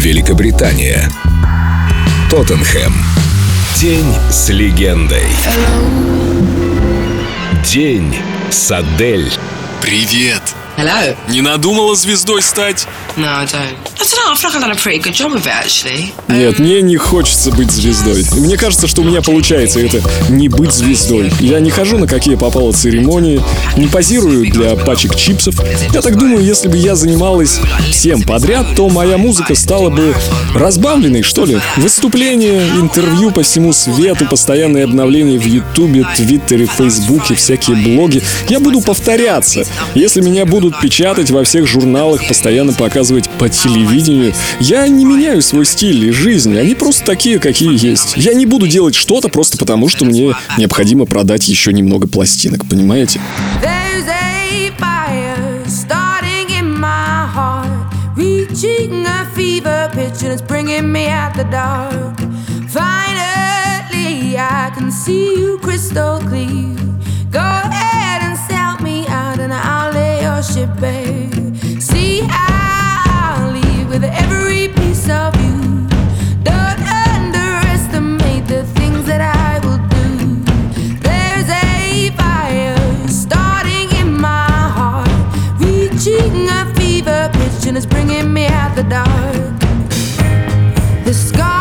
Великобритания. Тоттенхэм. День с легендой. День с Адель. Привет! Hello. Не надумала звездой стать? No, I don't. I don't know. I feel like I've done a pretty good job of it, actually. Нет, мне не хочется быть звездой. Мне кажется, что у меня получается это не быть звездой. Я не хожу на какие попало церемонии, не позирую для пачек чипсов. Я так думаю, если бы я занималась всем подряд, то моя музыка стала бы разбавленной, что ли. Выступления, интервью по всему свету, постоянные обновления в Ютубе, Твиттере, Фейсбуке, всякие блоги. Я буду повторяться. Если меня будут печатать во всех журналах, постоянно показывать по телевидению, я не меняю свой стиль и жизнь. Они просто такие, какие есть. Я не буду делать что-то просто потому, что мне необходимо продать еще немного пластинок, понимаете? Finally, I can see you crystal clear. touching is bringing me out the dark. The scar.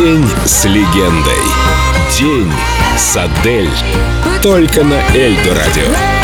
День с легендой. День с Адель. Только на Эльдо радио.